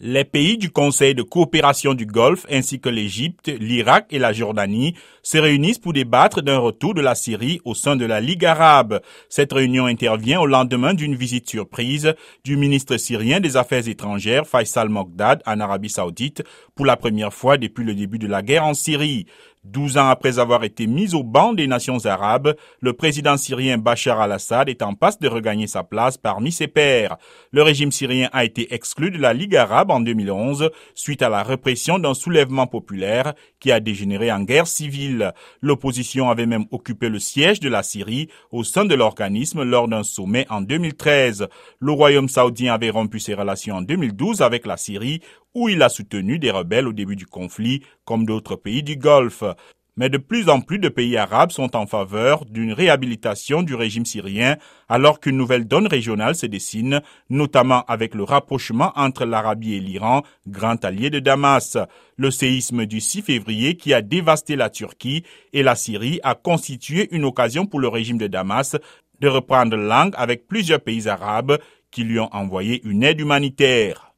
Les pays du Conseil de coopération du Golfe ainsi que l'Égypte, l'Irak et la Jordanie se réunissent pour débattre d'un retour de la Syrie au sein de la Ligue arabe. Cette réunion intervient au lendemain d'une visite surprise du ministre syrien des Affaires étrangères Faisal Mogdad en Arabie saoudite pour la première fois depuis le début de la guerre en Syrie. Douze ans après avoir été mis au banc des nations arabes, le président syrien Bachar al-Assad est en passe de regagner sa place parmi ses pairs. Le régime syrien a été exclu de la Ligue arabe en 2011 suite à la répression d'un soulèvement populaire qui a dégénéré en guerre civile. L'opposition avait même occupé le siège de la Syrie au sein de l'organisme lors d'un sommet en 2013. Le royaume saoudien avait rompu ses relations en 2012 avec la Syrie où il a soutenu des rebelles au début du conflit, comme d'autres pays du Golfe. Mais de plus en plus de pays arabes sont en faveur d'une réhabilitation du régime syrien, alors qu'une nouvelle donne régionale se dessine, notamment avec le rapprochement entre l'Arabie et l'Iran, grand allié de Damas. Le séisme du 6 février qui a dévasté la Turquie et la Syrie a constitué une occasion pour le régime de Damas de reprendre langue avec plusieurs pays arabes qui lui ont envoyé une aide humanitaire.